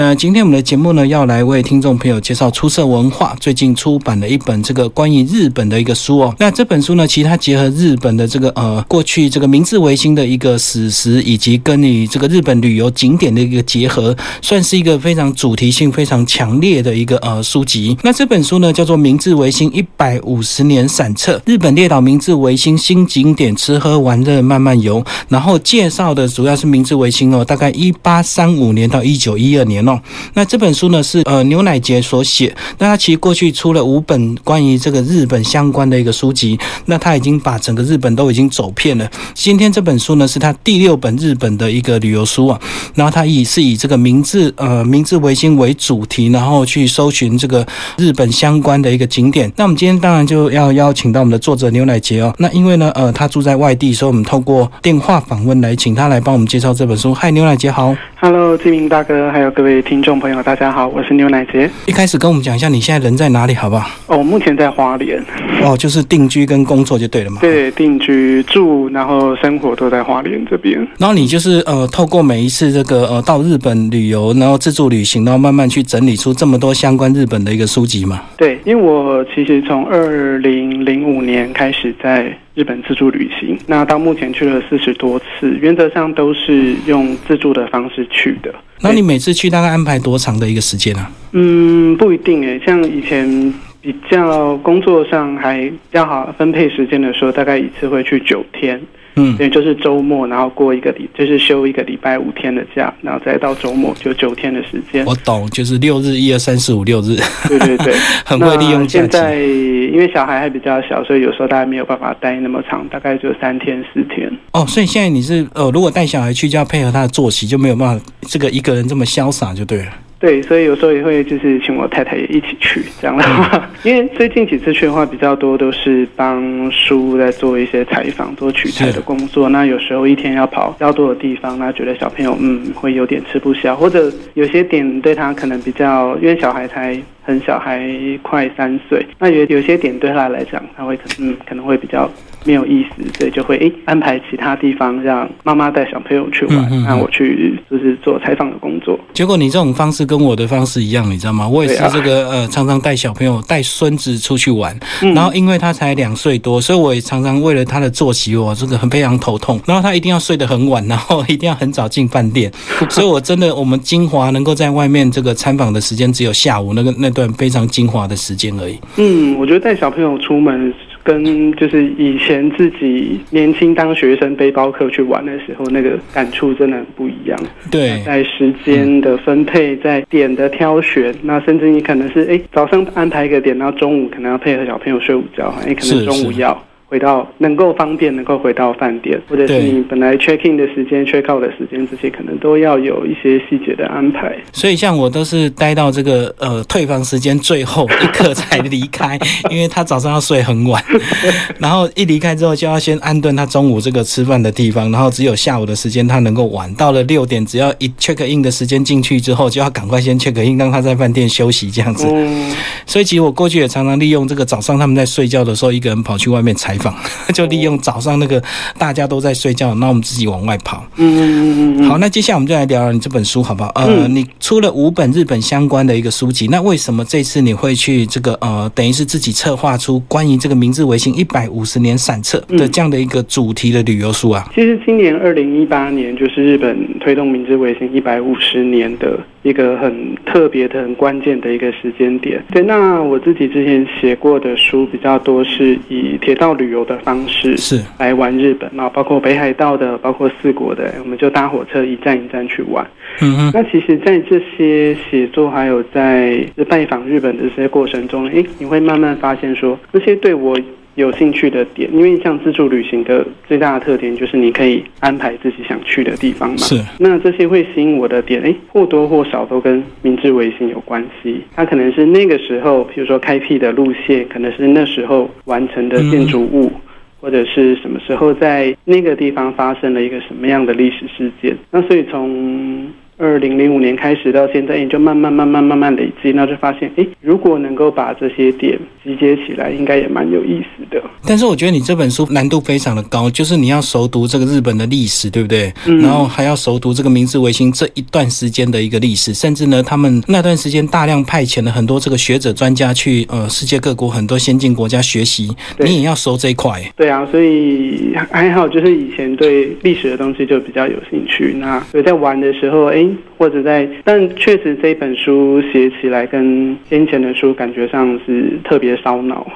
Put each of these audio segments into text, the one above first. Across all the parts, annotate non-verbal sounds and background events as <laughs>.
那今天我们的节目呢，要来为听众朋友介绍出色文化最近出版的一本这个关于日本的一个书哦。那这本书呢，其实它结合日本的这个呃过去这个明治维新的一个史实，以及跟你这个日本旅游景点的一个结合，算是一个非常主题性非常强烈的一个呃书籍。那这本书呢，叫做《明治维新一百五十年散册：日本列岛明治维新新景点吃喝玩乐慢慢游》，然后介绍的主要是明治维新哦，大概一八三五年到一九一二年哦。那这本书呢是呃牛奶杰所写，那他其实过去出了五本关于这个日本相关的一个书籍，那他已经把整个日本都已经走遍了。今天这本书呢是他第六本日本的一个旅游书啊，然后他以是以这个明治呃明治维新为主题，然后去搜寻这个日本相关的一个景点。那我们今天当然就要邀请到我们的作者牛奶杰哦，那因为呢呃他住在外地，所以我们透过电话访问来请他来帮我们介绍这本书。嗨，牛奶杰好。Hello，志明大哥，还有各位听众朋友，大家好，我是牛奶杰。一开始跟我们讲一下你现在人在哪里，好不好？哦，我目前在花莲。哦，就是定居跟工作就对了嘛。对，定居住，然后生活都在花莲这边。然后你就是呃，透过每一次这个呃到日本旅游，然后自助旅行，然后慢慢去整理出这么多相关日本的一个书籍嘛。对，因为我其实从二零零五年开始在日本自助旅行，那到目前去了四十多次，原则上都是用自助的方式去的。那你每次去大概安排多长的一个时间啊？嗯，不一定诶，像以前比较工作上还比较好分配时间的时候，大概一次会去九天。嗯，也，就是周末，然后过一个礼，就是休一个礼拜五天的假，然后再到周末就九天的时间。我懂，就是六日，一二三四五六日。对对对，<laughs> 很会利用假期。现在因为小孩还比较小，所以有时候大家没有办法待那么长，大概就三天四天。哦，所以现在你是呃，如果带小孩去，就要配合他的作息，就没有办法这个一个人这么潇洒，就对了。对，所以有时候也会就是请我太太也一起去这样的话，<laughs> 因为最近几次去的话比较多都是帮书在做一些采访、做取材的工作。那有时候一天要跑比较多的地方，那觉得小朋友嗯会有点吃不消，或者有些点对他可能比较，因为小孩才很小，还快三岁，那有有些点对他来讲，他会可嗯可能会比较。没有意思，所以就会诶安排其他地方让妈妈带小朋友去玩，让我去就是做采访的工作。结果你这种方式跟我的方式一样，你知道吗？我也是这个呃，常常带小朋友带孙子出去玩，然后因为他才两岁多，所以我也常常为了他的作息，我这个很非常头痛。然后他一定要睡得很晚，然后一定要很早进饭店，<laughs> 所以我真的我们精华能够在外面这个参访的时间只有下午那个那段非常精华的时间而已。嗯，我觉得带小朋友出门。跟就是以前自己年轻当学生背包客去玩的时候，那个感触真的很不一样。对，在时间的分配，在点的挑选，那甚至你可能是哎早上安排一个点，然后中午可能要配合小朋友睡午觉，哎可能中午要。回到能够方便能够回到饭店，或者是你本来 check in 的时间、check out 的时间，这些可能都要有一些细节的安排。所以像我都是待到这个呃退房时间最后一刻才离开，<laughs> 因为他早上要睡很晚，然后一离开之后就要先安顿他中午这个吃饭的地方，然后只有下午的时间他能够玩。到了六点，只要一 check in 的时间进去之后，就要赶快先 check in，让他在饭店休息这样子。所以其实我过去也常常利用这个早上他们在睡觉的时候，一个人跑去外面采。<laughs> 就利用早上那个大家都在睡觉，那我们自己往外跑。嗯嗯嗯嗯好，那接下来我们就来聊聊你这本书好不好？呃，你出了五本日本相关的一个书籍，那为什么这次你会去这个呃，等于是自己策划出关于这个明治维新一百五十年散策的这样的一个主题的旅游书啊？其实今年二零一八年就是日本推动明治维新一百五十年的。一个很特别的、很关键的一个时间点。对，那我自己之前写过的书比较多，是以铁道旅游的方式是来玩日本嘛，包括北海道的，包括四国的，我们就搭火车一站一站去玩。嗯嗯。那其实，在这些写作还有在拜访日本的这些过程中，诶，你会慢慢发现说，那些对我。有兴趣的点，因为像自助旅行的最大的特点就是你可以安排自己想去的地方嘛。是。那这些会吸引我的点，哎，或多或少都跟明治维新有关系。它可能是那个时候，比如说开辟的路线，可能是那时候完成的建筑物，或者是什么时候在那个地方发生了一个什么样的历史事件。那所以从二零零五年开始到现在，也就慢慢慢慢慢慢累积，那就发现，哎，如果能够把这些点集结起来，应该也蛮有意思的。但是我觉得你这本书难度非常的高，就是你要熟读这个日本的历史，对不对？嗯然后还要熟读这个明治维新这一段时间的一个历史，甚至呢，他们那段时间大量派遣了很多这个学者专家去呃世界各国很多先进国家学习，你也要熟这一块。对啊，所以还好，就是以前对历史的东西就比较有兴趣。那所以在玩的时候，哎，或者在，但确实这本书写起来跟先前的书感觉上是特别烧脑，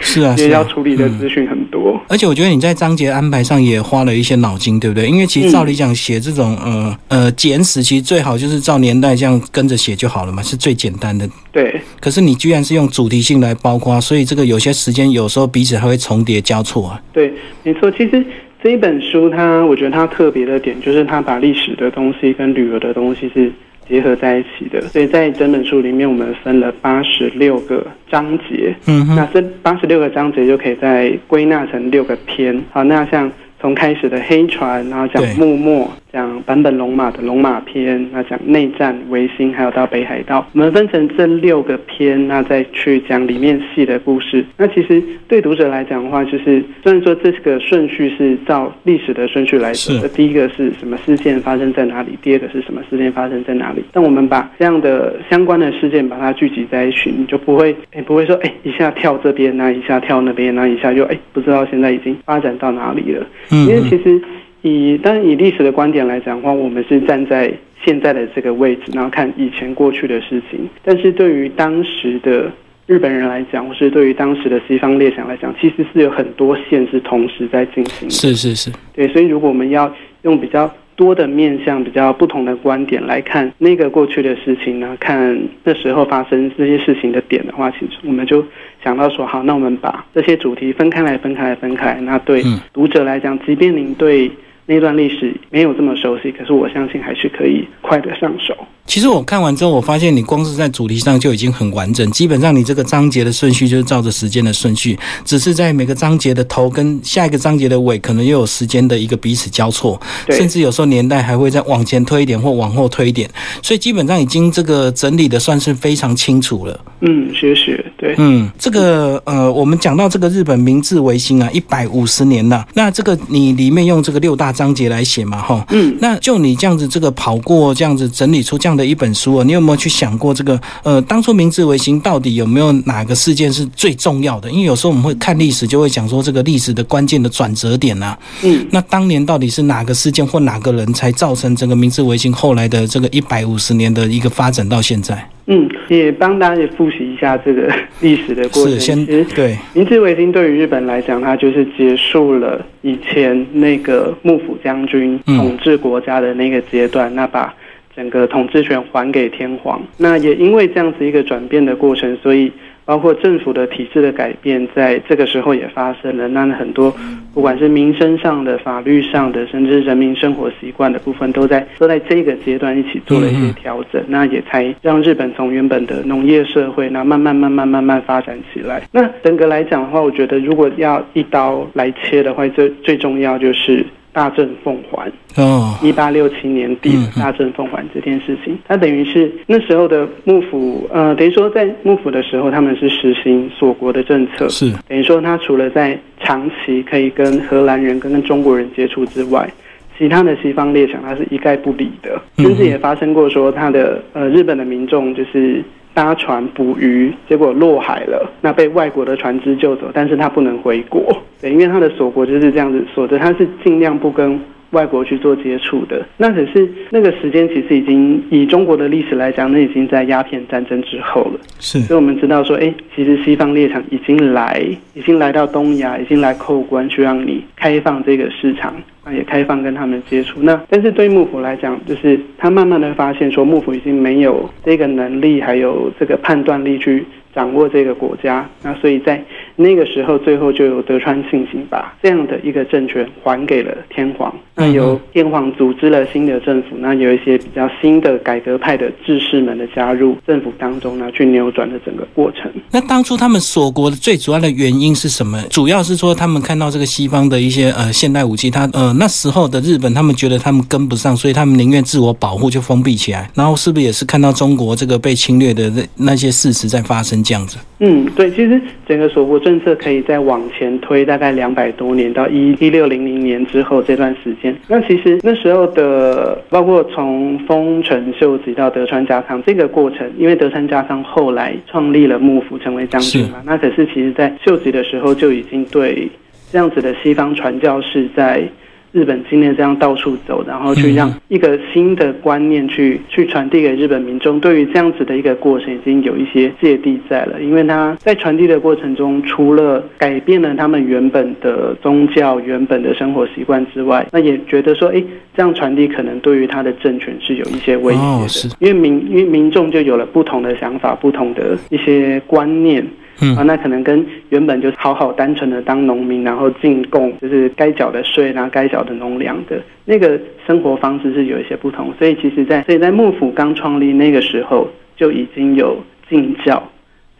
是啊，<laughs> 因为是啊要处理的嗯资讯很多。而且我觉得你在章节安排上也花了一些脑筋，对不对？因为其实照理讲，写这种呃呃简史，其实最好就是照年代这样跟着写就好了嘛，是最简单的。对，可是你居然是用主题性来包括，所以这个有些时间有时候彼此还会重叠交错啊。对，没错。其实这一本书它，我觉得它特别的点就是它把历史的东西跟旅游的东西是结合在一起的。所以在整本书里面，我们分了八十六个章节。嗯哼，那这八十六个章节就可以再归纳成六个篇。好，那像从开始的黑船，然后讲对幕末，讲坂本龙马的龙马篇，那讲内战、维新，还有到北海道，我们分成这六个篇，那再去讲里面细的故事。那其实对读者来讲的话，就是虽然说这个顺序是照历史的顺序来走的，第一个是什么事件发生在哪里，第二个是什么事件发生在哪里。但我们把这样的相关的事件把它聚集在一起，你就不会，哎，不会说，哎，一下跳这边，那一下跳那边，那一下就，哎，不知道现在已经发展到哪里了。嗯因为其实以当然以历史的观点来讲的话，我们是站在现在的这个位置，然后看以前过去的事情。但是对于当时的日本人来讲，或是对于当时的西方列强来讲，其实是有很多线是同时在进行的。是是是，对，所以如果我们要用比较多的面向、比较不同的观点来看那个过去的事情呢，看那时候发生这些事情的点的话，其实我们就想到说，好，那我们把这些主题分开来、分开来、分开。那对嗯读者来讲，即便您对那段历史没有这么熟悉，可是我相信还是可以快得上手。其实我看完之后，我发现你光是在主题上就已经很完整，基本上你这个章节的顺序就是照着时间的顺序，只是在每个章节的头跟下一个章节的尾，可能又有时间的一个彼此交错，甚至有时候年代还会再往前推一点或往后推一点，所以基本上已经这个整理的算是非常清楚了。嗯，学学对。嗯，这个呃，我们讲到这个日本明治维新啊，一百五十年了，那这个你里面用这个六大章节来写嘛，哈，嗯，那就你这样子这个跑过这样子整理出这样的一本书啊，你有没有去想过这个呃，当初明治维新到底有没有哪个事件是最重要的？因为有时候我们会看历史，就会讲说这个历史的关键的转折点啊，嗯，那当年到底是哪个事件或哪个人才造成整个明治维新后来的这个一百五十年的一个发展到现在？嗯，也帮大家也复习一下这个 <laughs> 历史的过程。是先其实对，明治维新对于日本来讲，它就是结束了以前那个幕府将军嗯统治国家的那个阶段，那把整个统治权还给天皇。那也因为这样子一个转变的过程，所以包括政府的体制的改变，在这个时候也发生了。那很多不管是民生上的、法律上的，甚至人民生活习惯的部分，都在都在这个阶段一起做了一些调整。那也才让日本从原本的农业社会，那慢慢慢慢慢慢发展起来。那整个来讲的话，我觉得如果要一刀来切的话，最最重要就是大政奉还。哦，一八六七年底的大政奉还这件事情，它等于是那时候的幕府，呃，等于说在幕府的时候，他们是实行锁国的政策，是，等于说他除了在长期可以跟荷兰人跟跟中国人接触之外，其他的西方列强他是一概不理的，嗯。甚至也发生过说他的呃日本的民众就是。搭船捕鱼，结果落海了，那被外国的船只救走，但是他不能回国，对，因为他的锁国就是这样子锁着，他是尽量不跟外国去做接触的。那可是那个时间其实已经以中国的历史来讲，那已经在鸦片战争之后了。是，所以我们知道说，哎，其实西方列强已经来，已经来到东亚，已经来扣关，去让你开放这个市场，啊，也开放跟他们接触。那但是对幕府来讲，就是他慢慢的发现说，幕府已经没有这个能力，还有这个判断力去掌握这个国家。那所以在那个时候，最后就有德川庆行把这样的一个政权还给了天皇。那由天皇组织了新的政府，那有一些比较新的改革派的志士们的加入政府当中呢，去扭转了整个过程。那当初他们锁国的最主要的原因是什么？主要是说他们看到这个西方的一些呃现代武器，他呃那时候的日本，他们觉得他们跟不上，所以他们宁愿自我保护就封闭起来。然后是不是也是看到中国这个被侵略的那那些事实在发生这样子？嗯，对，其实整个锁国政策可以再往前推大概两百多年，到一一六零零年之后这段时间。那其实那时候的，包括从丰臣秀吉到德川家康这个过程，因为德川家康后来创立了幕府，成为将军嘛。那可是其实在秀吉的时候就已经对这样子的西方传教士在。日本今年这样到处走，然后去让一个新的观念去去传递给日本民众。对于这样子的一个过程，已经有一些芥蒂在了。因为他在传递的过程中，除了改变了他们原本的宗教、原本的生活习惯之外，那也觉得说，哎，这样传递可能对于他的政权是有一些威胁的。因为民因为民众就有了不同的想法、不同的一些观念。嗯啊，那可能跟原本就是好好单纯的当农民，然后进贡，就是该缴的税，然后该缴的农粮的那个生活方式是有一些不同。所以其实，在所以在幕府刚创立那个时候，就已经有禁教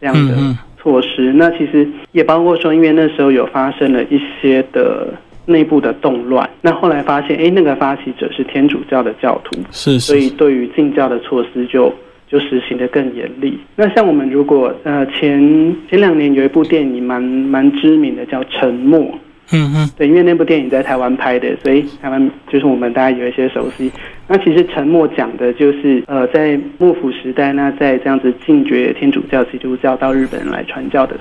这样的措施。那其实也包括说，因为那时候有发生了一些的内部的动乱，那后来发现，哎，那个发起者是天主教的教徒，是，所以对于禁教的措施就。就实行的更严厉。那像我们如果呃前前两年有一部电影蛮蛮知名的叫《沉默》，嗯嗯，对，因为那部电影在台湾拍的，所以台湾就是我们大家有一些熟悉。那其实《沉默》讲的就是呃在幕府时代，那在这样子禁绝天主教、基督教到日本来传教的。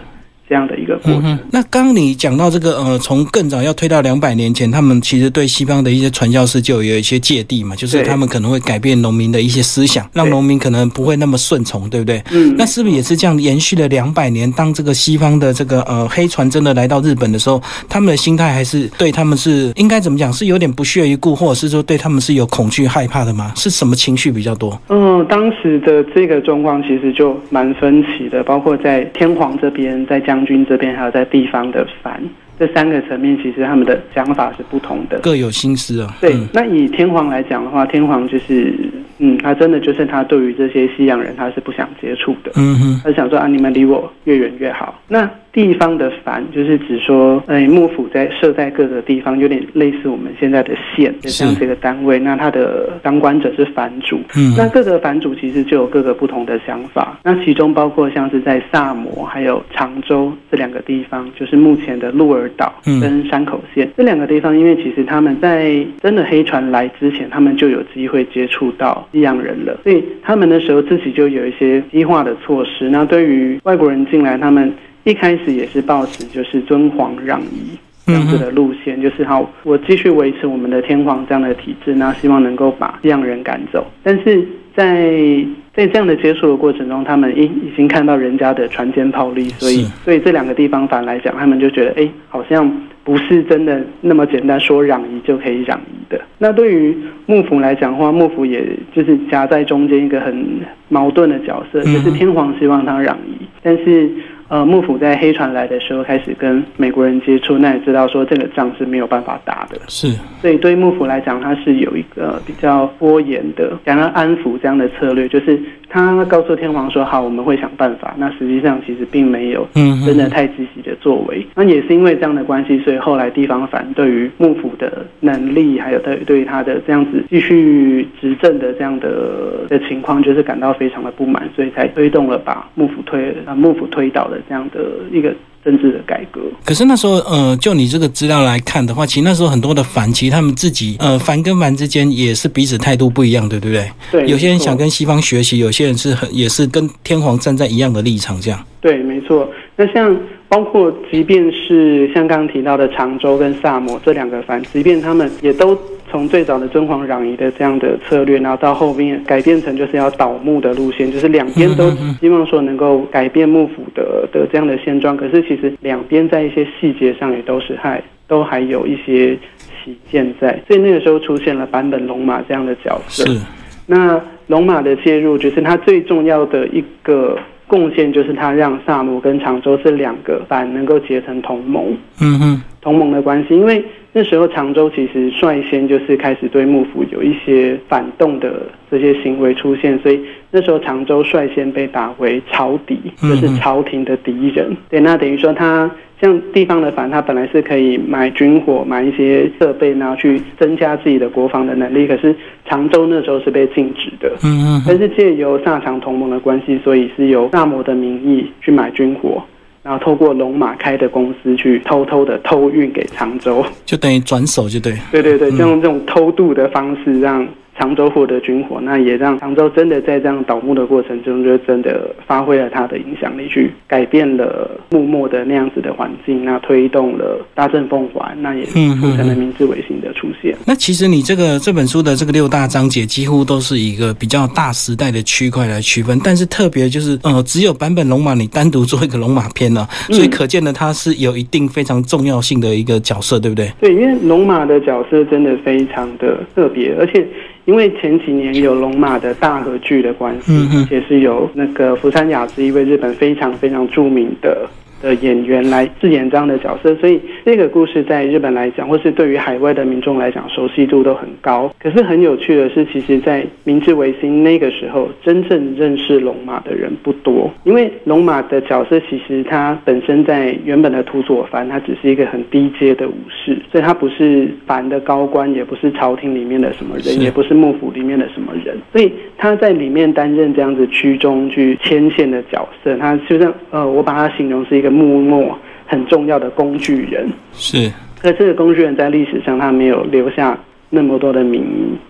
这样的一个过程。那刚刚你讲到这个，呃，从更早要推到两百年前，他们其实对西方的一些传教士就有一些芥蒂嘛，就是他们可能会改变农民的一些思想，让农民可能不会那么顺从，对不对？嗯。那是不是也是这样延续了两百年？当这个西方的这个呃黑船真的来到日本的时候，他们的心态还是对他们是应该怎么讲？是有点不屑一顾，或者是说对他们是有恐惧害怕的吗？是什么情绪比较多？嗯，当时的这个状况其实就蛮分歧的，包括在天皇这边，在将军这边，还有在地方的藩，这三个层面，其实他们的想法是不同的，各有心思啊。对，那以天皇来讲的话，天皇就是，嗯，他真的就是他对于这些西洋人，他是不想接触的。嗯哼，他想说啊，你们离我越远越好。那地方的藩就是指说，哎，幕府在设在各个地方，有点类似我们现在的县这样这个单位。那他的当官者是藩主。嗯，那各个藩主其实就有各个不同的想法。那其中包括像是在萨摩还有常州这两个地方，就是目前的鹿儿岛跟山口县这两个地方，因为其实他们在真的黑船来之前，他们就有机会接触到西洋人了，所以他们那时候自己就有一些激化的措施。那对于外国人进来，他们一开始也是抱持就是尊皇让夷这样子的路线，就是好，我继续维持我们的天皇这样的体制，那希望能够把西洋人赶走。但是在在这样的接触的过程中，他们已已经看到人家的船坚炮利，所以所以这两个地方反来讲，他们就觉得哎，好像不是真的那么简单，说攘夷就可以攘夷的。那对于幕府来讲的话，幕府也就是夹在中间一个很矛盾的角色，就是天皇希望他攘夷，但是。呃，幕府在黑船来的时候开始跟美国人接触，那也知道说这个仗是没有办法打的。是，所以对幕府来讲，他是有一个比较拖延的，想要安抚这样的策略，就是他告诉天皇说：“好，我们会想办法。”那实际上其实并没有嗯真的太积极的作为。那也是因为这样的关系，所以后来地方反对于幕府的能力，还有对对他的这样子继续执政的这样的的情况，就是感到非常的不满，所以才推动了把幕府推啊幕府推倒的。这样的一个政治的改革，可是那时候，呃，就你这个资料来看的话，其实那时候很多的反，其实他们自己，呃，反跟反之间也是彼此态度不一样，对不对？对，有些人想跟西方学习，有些人是很也是跟天皇站在一样的立场，这样。对，没错。那像包括，即便是像刚刚提到的常州跟萨摩这两个藩，即便他们也都。从最早的尊皇攘夷的这样的策略，然后到后面改变成就是要倒幕的路线，就是两边都希望说能够改变幕府的的这样的现状。可是其实两边在一些细节上也都是还都还有一些起见在，所以那个时候出现了版本龙马这样的角色。是，那龙马的介入就是他最重要的一个贡献，就是他让萨摩跟常州这两个藩能够结成同盟。嗯哼，同盟的关系，因为。那时候常州其实率先就是开始对幕府有一些反动的这些行为出现，所以那时候常州率先被打为朝敌，就是朝廷的敌人。对，那等于说他像地方的反，他本来是可以买军火、买一些设备，然后去增加自己的国防的能力。可是常州那时候是被禁止的。嗯嗯。但是借由萨长同盟的关系，所以是由萨摩的名义去买军火。然后透过龙马开的公司去偷偷的偷运给常州，就等于转手就对。对对对，用这种偷渡的方式让。常州获得军火，那也让常州真的在这样倒幕的过程中，就真的发挥了它的影响力，去改变了幕末的那样子的环境，那推动了大政奉还，那也促成了明治维新的出现。那其实你这个这本书的这个六大章节，几乎都是一个比较大时代的区块来区分，但是特别就是呃，只有版本龙马你单独做一个龙马篇呢，所以可见呢，它是有一定非常重要性的一个角色，对不对？对，因为龙马的角色真的非常的特别，而且。因为前几年有龙马的大和剧的关系，也是有那个福山雅治一位日本非常非常著名的。的演员来饰演这样的角色，所以这个故事在日本来讲，或是对于海外的民众来讲，熟悉度都很高。可是很有趣的是，其实，在明治维新那个时候，真正认识龙马的人不多，因为龙马的角色其实他本身在原本的土佐藩，他只是一个很低阶的武士，所以他不是藩的高官，也不是朝廷里面的什么人，也不是幕府里面的什么人，所以 <laughs> 他在里面担任这样子居中去牵线的角色，他就像呃，我把他形容是一个。幕末很重要的工具人是，可这个工具人在历史上他没有留下那么多的名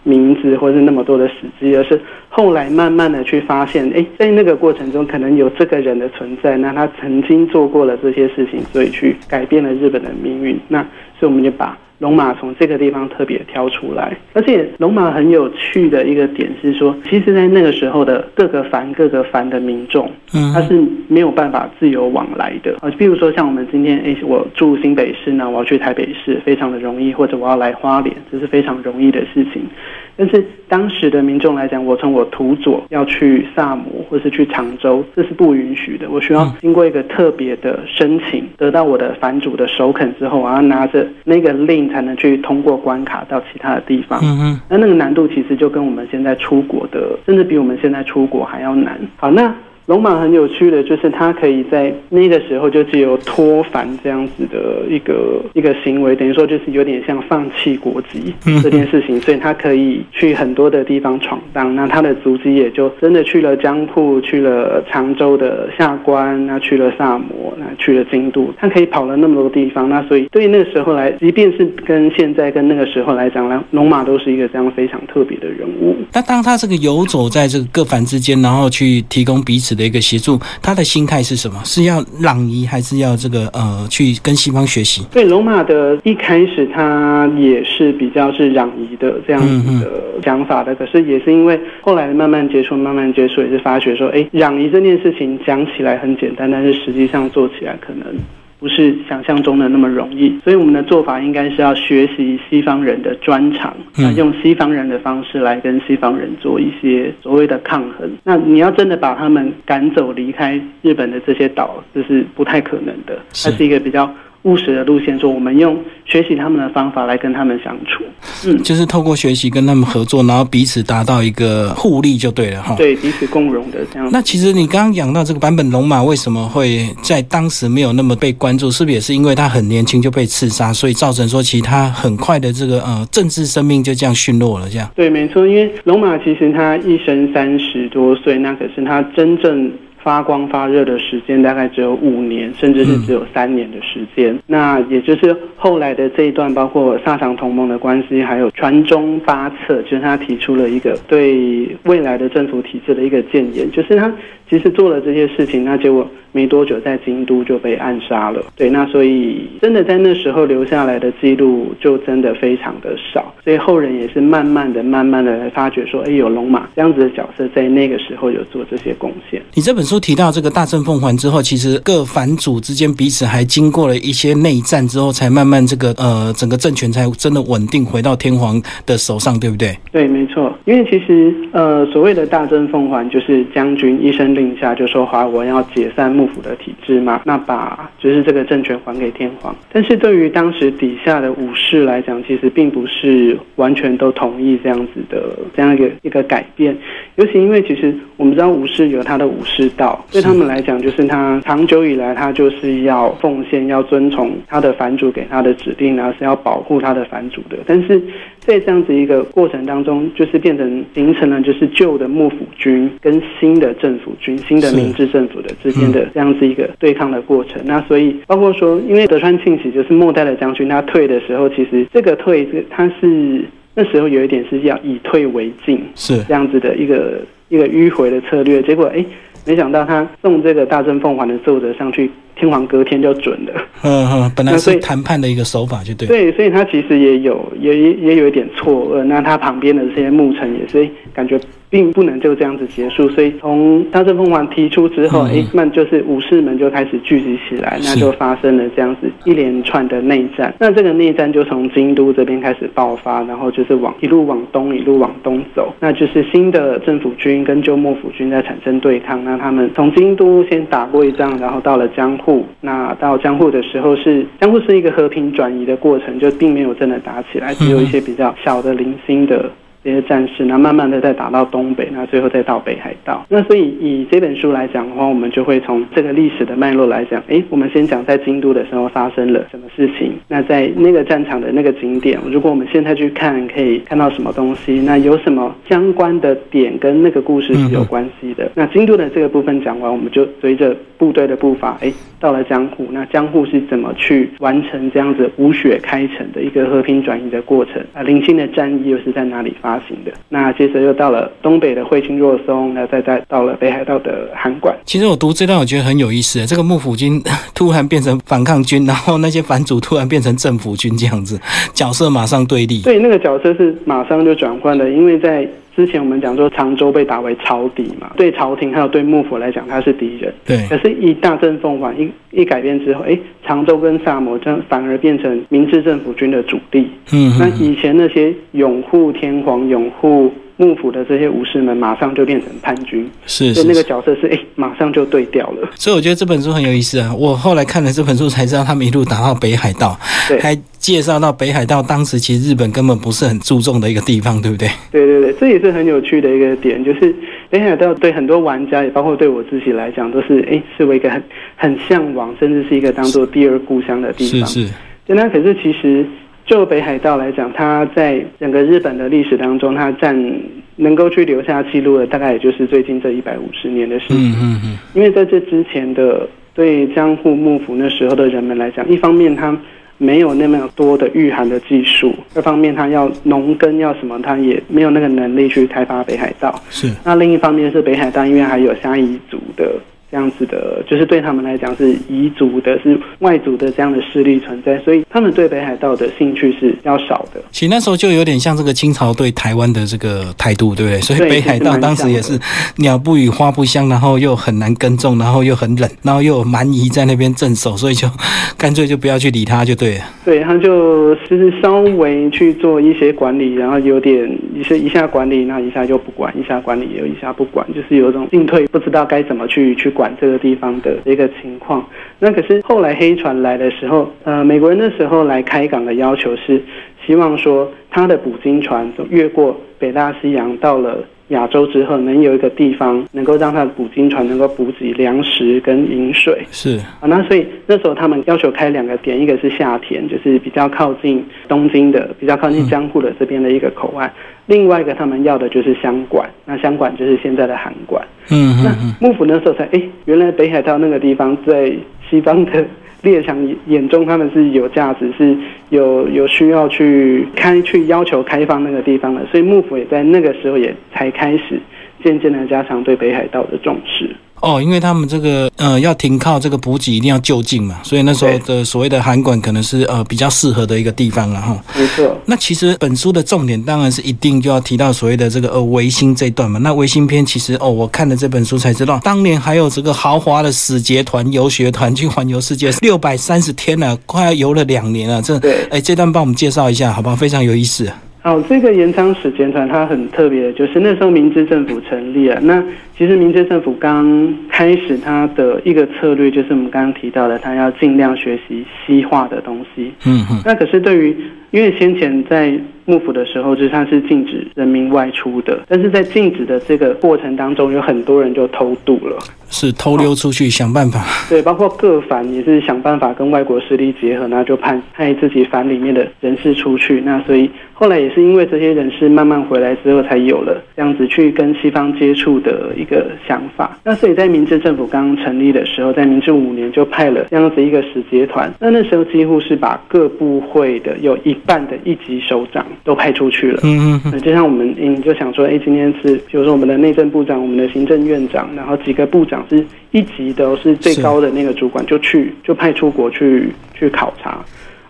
名字，或是那么多的史记，而是后来慢慢的去发现，哎，在那个过程中可能有这个人的存在，那他曾经做过了这些事情，所以去改变了日本的命运。那所以我们就把。龙马从这个地方特别挑出来，而且龙马很有趣的一个点是说，其实，在那个时候的各个藩、各个藩的民众，嗯，他是没有办法自由往来的啊。比如说，像我们今天，哎，我住新北市呢，我要去台北市，非常的容易；或者我要来花莲，这是非常容易的事情。但是当时的民众来讲，我从我土佐要去萨摩或是去常州，这是不允许的。我需要经过一个特别的申请，得到我的藩主的首肯之后，我要拿着那个令才能去通过关卡到其他的地方。嗯嗯，那那个难度其实就跟我们现在出国的，甚至比我们现在出国还要难。好，那。龙马很有趣的，就是他可以在那个时候就只有脱凡这样子的一个一个行为，等于说就是有点像放弃国籍这件事情，所以他可以去很多的地方闯荡。那他的足迹也就真的去了江户，去了常州的下关，那去了萨摩，那去了京都，他可以跑了那么多地方。那所以对于那个时候来，即便是跟现在跟那个时候来讲，呢，龙马都是一个这样非常特别的人物。那当他这个游走在这个各藩之间，然后去提供彼此的。的一个协助，他的心态是什么？是要攘夷，还是要这个呃去跟西方学习？对，龙马的一开始他也是比较是攘夷的这样子的想法的，可是也是因为后来慢慢接触，慢慢接触，也是发觉说，哎，攘夷这件事情讲起来很简单，但是实际上做起来可能。不是想象中的那么容易，所以我们的做法应该是要学习西方人的专长，那用西方人的方式来跟西方人做一些所谓的抗衡。那你要真的把他们赶走离开日本的这些岛，这是不太可能的。它是一个比较。务实的路线，说我们用学习他们的方法来跟他们相处，嗯，就是透过学习跟他们合作，然后彼此达到一个互利就对了哈。对，彼此共荣的这样。那其实你刚刚讲到这个版本龙马为什么会在当时没有那么被关注，是不是也是因为他很年轻就被刺杀，所以造成说其他很快的这个呃政治生命就这样陨落了这样？对，没错，因为龙马其实他一生三十多岁，那可是他真正。发光发热的时间大概只有五年，甚至是只有三年的时间。那也就是后来的这一段，包括萨长同盟的关系，还有传中八策，就是他提出了一个对未来的政府体制的一个建言，就是他其实做了这些事情，那结果没多久在京都就被暗杀了。对，那所以真的在那时候留下来的记录就真的非常的少，所以后人也是慢慢的、慢慢的来发觉说，哎，有龙马这样子的角色在那个时候有做这些贡献。你这本。书提到这个大政奉还之后，其实各藩主之间彼此还经过了一些内战之后，才慢慢这个呃整个政权才真的稳定回到天皇的手上，对不对？对，没错。因为其实呃，所谓的大政奉还，就是将军一声令下就说好，我要解散幕府的体制嘛，那把就是这个政权还给天皇。但是对于当时底下的武士来讲，其实并不是完全都同意这样子的这样一个一个改变。尤其因为其实我们知道武士有他的武士道，对他们来讲，就是他长久以来他就是要奉献、要遵从他的藩主给他的指令，然后是要保护他的藩主的。但是在这样子一个过程当中，就是变成形成了就是旧的幕府军跟新的政府军、新的明治政府的之间的这样子一个对抗的过程。那所以包括说，因为德川庆喜就是末代的将军，他退的时候，其实这个退，他是那时候有一点是要以退为进，是这样子的一个一个迂回的策略。结果哎，没想到他送这个大政奉还的奏折上去。天皇隔天就准了，嗯嗯，本来是谈判的一个手法，就对。对，所以他其实也有也也也有一点错愕。那他旁边的这些牧臣也是感觉并不能就这样子结束，所以从大政奉还提出之后，哎，那就是武士们就开始聚集起来，那就发生了这样子一连串的内战。那这个内战就从京都这边开始爆发，然后就是往一路往东，一路往东走，那就是新的政府军跟旧幕府军在产生对抗。那他们从京都先打过一仗，然后到了江户。那到江户的时候，是江户是一个和平转移的过程，就并没有真的打起来，只有一些比较小的零星的。这些战士，那慢慢的再打到东北，那最后再到北海道。那所以以这本书来讲的话，我们就会从这个历史的脉络来讲，哎，我们先讲在京都的时候发生了什么事情。那在那个战场的那个景点，如果我们现在去看，可以看到什么东西？那有什么相关的点跟那个故事是有关系的？那京都的这个部分讲完，我们就随着部队的步伐，哎，到了江户。那江户是怎么去完成这样子无血开城的一个和平转移的过程？啊，零星的战役又是在哪里发？发行的，那接着又到了东北的惠清若松，那再再到了北海道的函馆。其实我读这段，我觉得很有意思。这个幕府军突然变成反抗军，然后那些反主突然变成政府军，这样子角色马上对立。对，那个角色是马上就转换的，因为在。之前我们讲说常州被打为朝敌嘛，对朝廷还有对幕府来讲他是敌人。对。可是，一大政奉还一一改变之后，哎，常州跟萨摩真反而变成明治政府军的主力。嗯。那以前那些拥护天皇、拥护。幕府的这些武士们马上就变成叛军，是，所以那个角色是哎，马上就对调了。所以我觉得这本书很有意思啊！我后来看了这本书才知道，他们一路打到北海道，对，还介绍到北海道当时其实日本根本不是很注重的一个地方，对不对？对对对，这也是很有趣的一个点，就是北海道对很多玩家，也包括对我自己来讲，都是哎，视为一个很很向往，甚至是一个当做第二故乡的地方。是是，那可是其实。就北海道来讲，它在整个日本的历史当中，它占能够去留下记录的，大概也就是最近这一百五十年的事情。嗯嗯嗯。因为在这之前的对江户幕府那时候的人们来讲，一方面他没有那么多的御寒的技术，二方面他要农耕要什么，他也没有那个能力去开发北海道。是。那另一方面是北海道，因为还有虾夷族的。这样子的，就是对他们来讲是彝族的，是外族的这样的势力存在，所以他们对北海道的兴趣是较少的。其实那时候就有点像这个清朝对台湾的这个态度，对不对？所以北海道当时也是鸟不语花不香，然后又很难耕种，然后又很冷，然后又有蛮夷在那边镇守，所以就 <laughs> 干脆就不要去理他就对了。对，他就是稍微去做一些管理，然后有点一些一下管理，那一下就不管，一下管理又一下不管，就是有种进退不知道该怎么去去。管管这个地方的一个情况，那可是后来黑船来的时候，呃，美国人那时候来开港的要求是，希望说他的捕鲸船越过北大西洋到了亚洲之后，能有一个地方能够让他的捕鲸船能够补给粮食跟饮水。是啊，那所以那时候他们要求开两个点，一个是下田，就是比较靠近东京的，比较靠近江户的这边的一个口岸。另外一个他们要的就是香馆，那香馆就是现在的函馆。嗯那幕府那时候才哎，原来北海道那个地方在西方的列强眼中，他们是有价值，是有有需要去开去要求开放那个地方的，所以幕府也在那个时候也才开始渐渐的加强对北海道的重视。哦，因为他们这个呃要停靠这个补给一定要就近嘛，所以那时候的所谓的函馆可能是呃比较适合的一个地方了哈。没错。那其实本书的重点当然是一定就要提到所谓的这个呃维新这段嘛。那维新篇其实哦，我看了这本书才知道，当年还有这个豪华的使节团游学团去环游世界六百三十天了，快要游了两年了。这对，哎，这段帮我们介绍一下好不好？非常有意思。好，这个延昌使节团它很特别，就是那时候明治政府成立啊。那其实明治政府刚开始，它的一个策略就是我们刚刚提到的，它要尽量学习西化的东西。嗯哼。那可是对于，因为先前在幕府的时候，就是它是禁止人民外出的，但是在禁止的这个过程当中，有很多人就偷渡了，是偷溜出去想办法。对，包括各藩也是想办法跟外国势力结合，那就派派自己藩里面的人士出去。那所以后来也是因为这些人士慢慢回来之后，才有了这样子去跟西方接触的一个想法。那所以在明治政府刚刚成立的时候，在明治五年就派了这样子一个使节团。那那时候几乎是把各部会的有一半的一级首长。都派出去了，嗯嗯嗯，就像我们，你就想说，哎，今天是，比如说我们的内政部长、我们的行政院长，然后几个部长是一级都，是最高的那个主管，就去就派出国去去考察，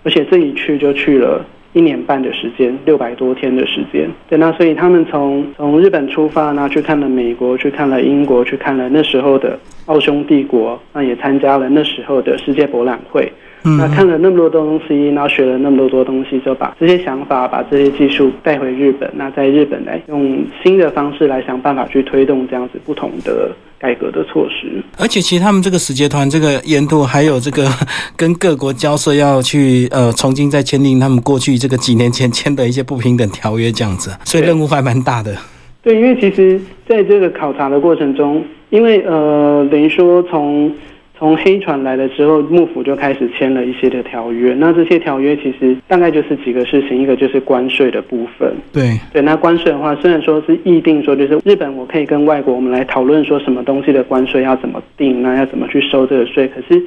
而且这一去就去了一年半的时间，六百多天的时间。对，那所以他们从从日本出发，那去看了美国，去看了英国，去看了那时候的奥匈帝国，那也参加了那时候的世界博览会。那看了那么多东西，然后学了那么多多东西，就把这些想法、把这些技术带回日本。那在日本来用新的方式来想办法去推动这样子不同的改革的措施。而且，其实他们这个使节团这个沿途还有这个跟各国交涉，要去呃重新再签订他们过去这个几年前签的一些不平等条约这样子，所以任务还蛮大的。对，因为其实在这个考察的过程中，因为呃等于说从。从黑船来了之后，幕府就开始签了一些的条约。那这些条约其实大概就是几个事情，一个就是关税的部分。对对，那关税的话，虽然说是议定说，就是日本我可以跟外国我们来讨论说什么东西的关税要怎么定，那要怎么去收这个税。可是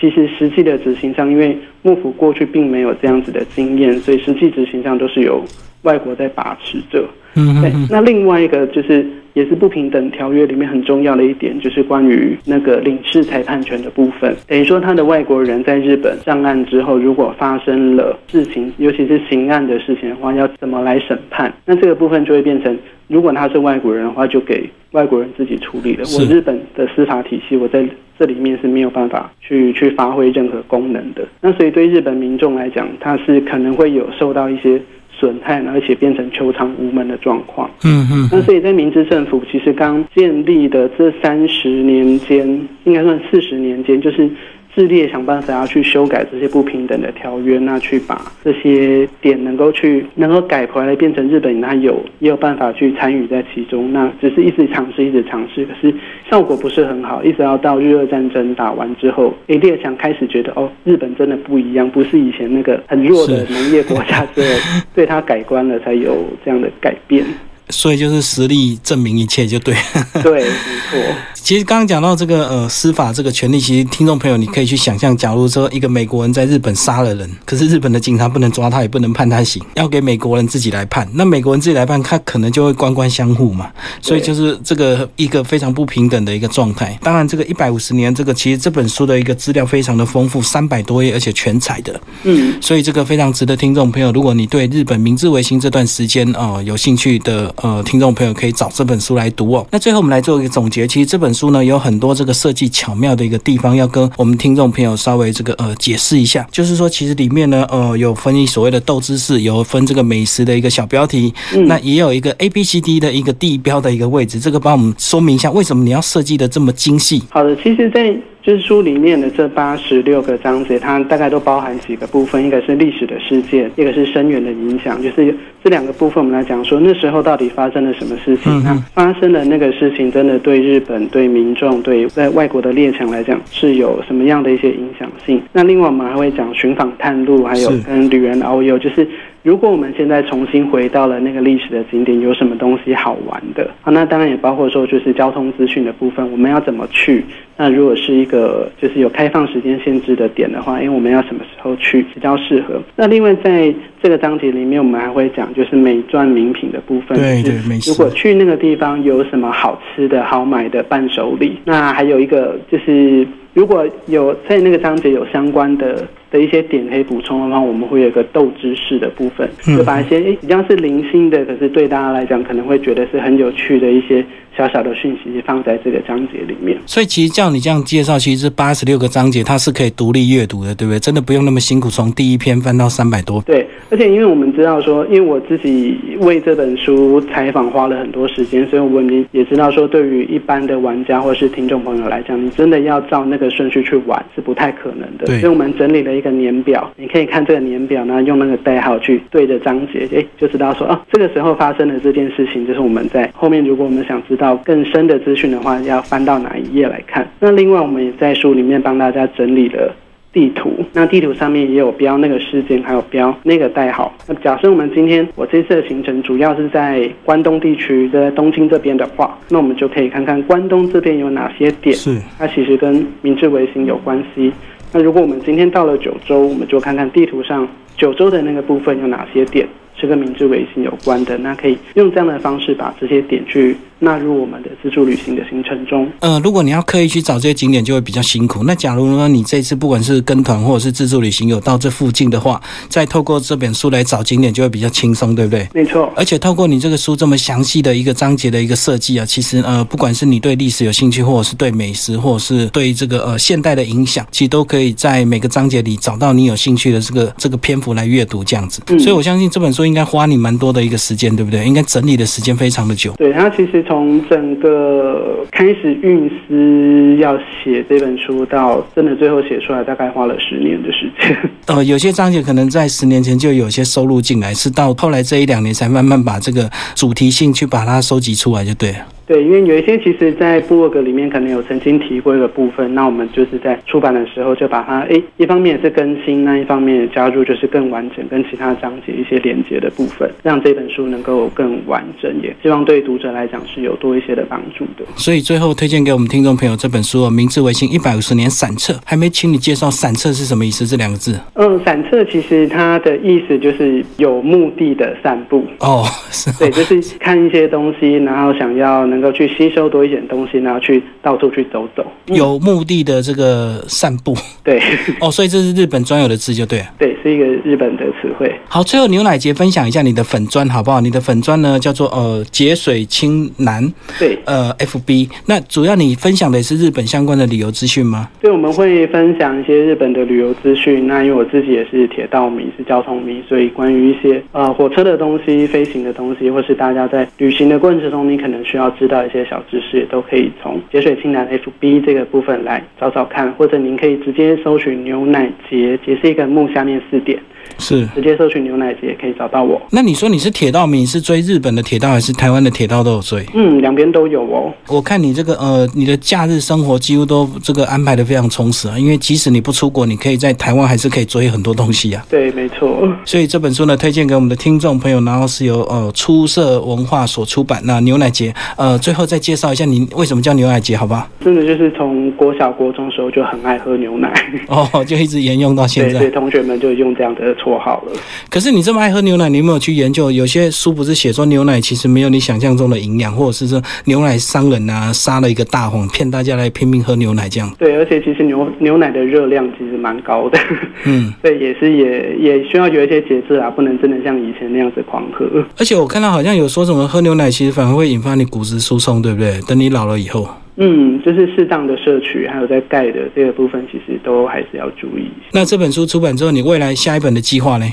其实实际的执行上，因为幕府过去并没有这样子的经验，所以实际执行上都是由外国在把持着。嗯，对。那另外一个就是。也是不平等条约里面很重要的一点，就是关于那个领事裁判权的部分。等于说，他的外国人在日本上岸之后，如果发生了事情，尤其是刑案的事情的话，要怎么来审判？那这个部分就会变成，如果他是外国人的话，就给外国人自己处理了。我日本的司法体系，我在这里面是没有办法去去发挥任何功能的。那所以对日本民众来讲，他是可能会有受到一些。损害，而且变成求偿无门的状况。嗯嗯。那所以在明治政府其实刚建立的这三十年间，应该算四十年间，就是。致力想办法要去修改这些不平等的条约，那去把这些点能够去能够改回来，变成日本他有也有办法去参与在其中。那只是一直尝试，一直尝试，可是效果不是很好。一直要到日俄战争打完之后，诶，列强开始觉得哦，日本真的不一样，不是以前那个很弱的农业国家之后，对他改观了，才有这样的改变。所以就是实力证明一切就对。<laughs> 对，没错。其实刚刚讲到这个呃司法这个权利，其实听众朋友你可以去想象，假如说一个美国人在日本杀了人，可是日本的警察不能抓他，也不能判他刑，要给美国人自己来判。那美国人自己来判，他可能就会官官相护嘛。所以就是这个一个非常不平等的一个状态。当然，这个一百五十年，这个其实这本书的一个资料非常的丰富，三百多页，而且全彩的。嗯。所以这个非常值得听众朋友，如果你对日本明治维新这段时间啊有兴趣的呃听众朋友，可以找这本书来读哦。那最后我们来做一个总结，其实这本书呢有很多。这个设计巧妙的一个地方，要跟我们听众朋友稍微这个呃解释一下，就是说，其实里面呢，呃，有分所谓的豆知识，有分这个美食的一个小标题，那也有一个 A B C D 的一个地标的一个位置，这个帮我们说明一下，为什么你要设计的这么精细？好的，其实，在就是书里面的这八十六个章节，它大概都包含几个部分，一个是历史的事件，一个是深远的影响，就是这两个部分，我们来讲说那时候到底发生了什么事情。那发生的那个事情，真的对日本、对民众、对在外国的列强来讲，是有什么样的一些影响性？那另外我们还会讲寻访探路，还有跟旅人遨游，就是。如果我们现在重新回到了那个历史的景点，有什么东西好玩的？啊，那当然也包括说，就是交通资讯的部分，我们要怎么去？那如果是一个就是有开放时间限制的点的话，因为我们要什么时候去比较适合？那另外在这个章节里面，我们还会讲就是美钻名品的部分。对对，没如果去那个地方有什么好吃的好买的伴手礼？那还有一个就是如果有在那个章节有相关的。的一些点可以补充的话，我们会有一个斗知识的部分，就把一些诶比较是零星的，可是对大家来讲可能会觉得是很有趣的一些小小的讯息放在这个章节里面。所以其实叫你这样介绍，其实八十六个章节它是可以独立阅读的，对不对？真的不用那么辛苦，从第一篇翻到三百多。对，而且因为我们知道说，因为我自己为这本书采访花了很多时间，所以我们也知道说，对于一般的玩家或是听众朋友来讲，你真的要照那个顺序去玩是不太可能的。所以我们整理了一个年表，你可以看这个年表，然后用那个代号去对着章节，哎，就知道说，哦，这个时候发生的这件事情，就是我们在后面，如果我们想知道更深的资讯的话，要翻到哪一页来看。那另外，我们也在书里面帮大家整理了。地图，那地图上面也有标那个事件，还有标那个代号。那假设我们今天我这次的行程主要是在关东地区，在东京这边的话，那我们就可以看看关东这边有哪些点，是它其实跟明治维新有关系。那如果我们今天到了九州，我们就看看地图上九州的那个部分有哪些点是跟明治维新有关的。那可以用这样的方式把这些点去纳入我们的自助旅行的行程中。呃，如果你要刻意去找这些景点，就会比较辛苦。那假如呢，你这次不管是跟团或者是自助旅行有到这附近的话，再透过这本书来找景点，就会比较轻松，对不对？没错，而且透过你这个书这么详细的一个章节的一个设计啊，其实呃，不管是你对历史有兴趣，或者是对美食，或者是对这个呃现代的影响，其实都可以在每个章节里找到你有兴趣的这个这个篇幅来阅读这样子。嗯所以我相信这本书应该花你蛮多的一个时间，对不对？应该整理的时间非常的久。对，它其实从整个开始运思要写这本书到真的最后写出来，大概花了十年的时间。呃，<laughs> 有些章节可能在十年前就有些收录进来，是到后来这一两年才慢慢把这个主题性去把它收集出来，就对了。对，因为有一些其实，在部落格里面可能有曾经提过一个部分，那我们就是在出版的时候就把它，哎，一方面也是更新，那一方面也加入就是更完整跟其他章节一些连接的部分，让这本书能够更完整，也希望对读者来讲是有多一些的帮助的。所以最后推荐给我们听众朋友这本书哦，《明治维新一百五十年散册》，还没请你介绍散册是什么意思？这两个字嗯，散策其实它的意思就是有目的的散步。哦，是哦对，就是看一些东西，然后想要能够去吸收多一点东西，然后去到处去走走。嗯有目的的这个散步 <laughs> 对哦，所以这是日本专有的字就对了。对，是一个日本的词汇。好，最后牛奶杰分享一下你的粉砖好不好？你的粉砖呢叫做呃节水清南对呃 FB，那主要你分享的也是日本相关的旅游资讯吗？对，我们会分享一些日本的旅游资讯。那因为我自己也是铁道迷，是交通迷，所以关于一些呃火车的东西、飞行的东西，或是大家在旅行的过程中，你可能需要知到一些小知识，都可以从节水清南 FB 这个部分来找找看，或者您可以直接搜寻牛奶节，节是一个木下面四点，是。直接搜寻牛奶节也可以找到我。那你说你是铁道迷，你是追日本的铁道还是台湾的铁道都有追？嗯，两边都有哦。我看你这个呃，你的假日生活几乎都这个安排的非常充实啊，因为即使你不出国，你可以在台湾还是可以追很多东西啊。对，没错。所以这本书呢，推荐给我们的听众朋友，然后是由呃出色文化所出版。那牛奶节，呃，最后再介绍一下你为什么叫牛奶节，好不好？真的就是从国小、国中的时候就很爱喝牛奶，哦，就一直沿用到现在对，所以。同学们就用这样的绰号了。可是你这么爱喝牛奶，你有没有去研究？有些书不是写说牛奶其实没有你想象中的营养，或者是说牛奶商人啊撒了一个大谎，骗大家来拼命喝牛奶这样。对，而且其实牛牛奶的热量其实蛮高的，嗯，<laughs> 对，也是也也需要有一些节制啊，不能真的像以前那样子狂喝。而且我看到好像有说什么喝牛奶其实反而会引发你骨质疏松，对不对？等你老了以后。嗯，就是适当的摄取，还有在钙的这个部分，其实都还是要注意。那这本书出版之后，你未来下一本的计划呢？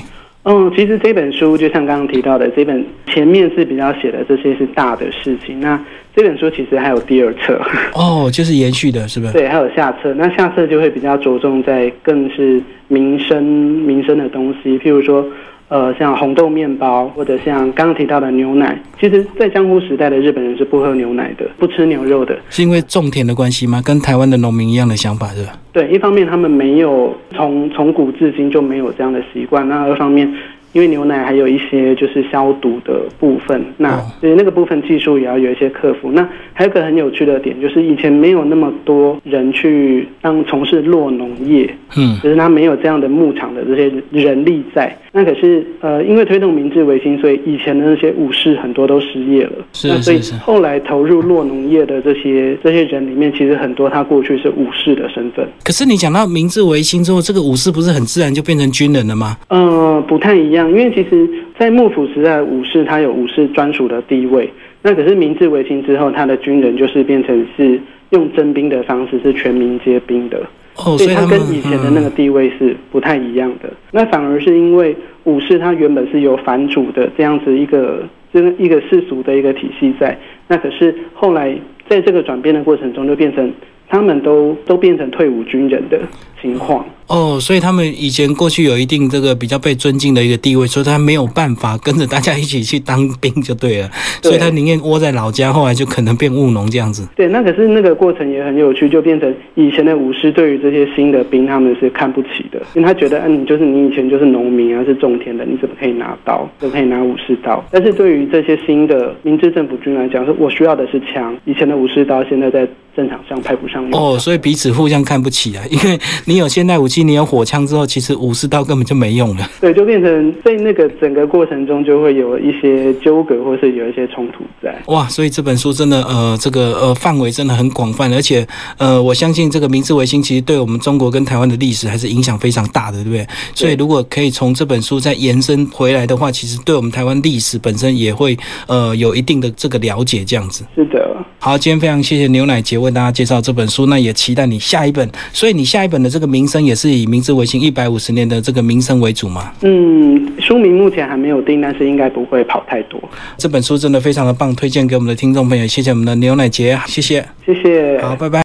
嗯，其实这本书就像刚刚提到的，这本前面是比较写的这些是大的事情，那这本书其实还有第二册，<laughs> 哦，就是延续的，是不是？对，还有下册。那下册就会比较着重在更是民生民生的东西，譬如说。呃，像红豆面包，或者像刚刚提到的牛奶，其实，在江户时代的日本人是不喝牛奶的，不吃牛肉的。是因为种田的关系吗？跟台湾的农民一样的想法，是吧？对，一方面他们没有从从古至今就没有这样的习惯，那二方面。因为牛奶还有一些就是消毒的部分，那哦所以那个部分技术也要有一些克服。那还有个很有趣的点，就是以前没有那么多人去当从事落农业，嗯，就是他没有这样的牧场的这些人力在。那可是呃，因为推动明治维新，所以以前的那些武士很多都失业了。是那所以后来投入落农业的这些这些人里面，其实很多他过去是武士的身份。可是你讲到明治维新之后，这个武士不是很自然就变成军人了吗？呃，不太一样，因为其实，在幕府时代，武士他有武士专属的地位。那可是明治维新之后，他的军人就是变成是用征兵的方式，是全民皆兵的。哦，所以他跟以前的那个地位是不太一样的。那反而是因为武士他原本是有反主的这样子一个这个一个世俗的一个体系在，那可是后来在这个转变的过程中，就变成他们都都变成退伍军人的情况。哦，所以他们以前过去有一定这个比较被尊敬的一个地位，所以他没有办法跟着大家一起去当兵就对了，<laughs> 对所以他宁愿窝在老家，后来就可能变务农这样子。对，那可是那个过程也很有趣，就变成以前的武士对于这些新的兵他们是看不起的，因为他觉得，嗯，你就是你以前就是农民啊，是种田的，你怎么可以拿刀，怎么可以拿武士刀？但是对于这些新的明治政府军来讲，说我需要的是枪，以前的武士刀现在在战场上派不上用。哦，所以彼此互相看不起啊，因为你有现代武器，你有火枪之后，其实武士刀根本就没用了。<laughs> 对，就变成在那个整个过程中就会有一些纠葛，或是有一些冲突在。哇，所以这本书真的呃，这个呃范围真的很广泛，而且呃，我相信这个明治维新其实对我们中国跟台湾的历史还是影响非常大的，对不对？所以如果可以从这本书再延伸回来的话，其实对我们台湾历史本身也会呃有一定的这个了解，这样子。是的，好，今天非常谢谢牛奶姐为大家介绍这本书，那也期待你下一本。所以你下一本的这个名声也是以明治维新一百五十年的这个名声为主嘛？嗯，书名目前还没有定，但是应该不会跑太多。这本书真的非常的棒，推荐给我们的听众朋友。谢谢我们的牛奶杰，谢谢。谢谢。好，拜拜。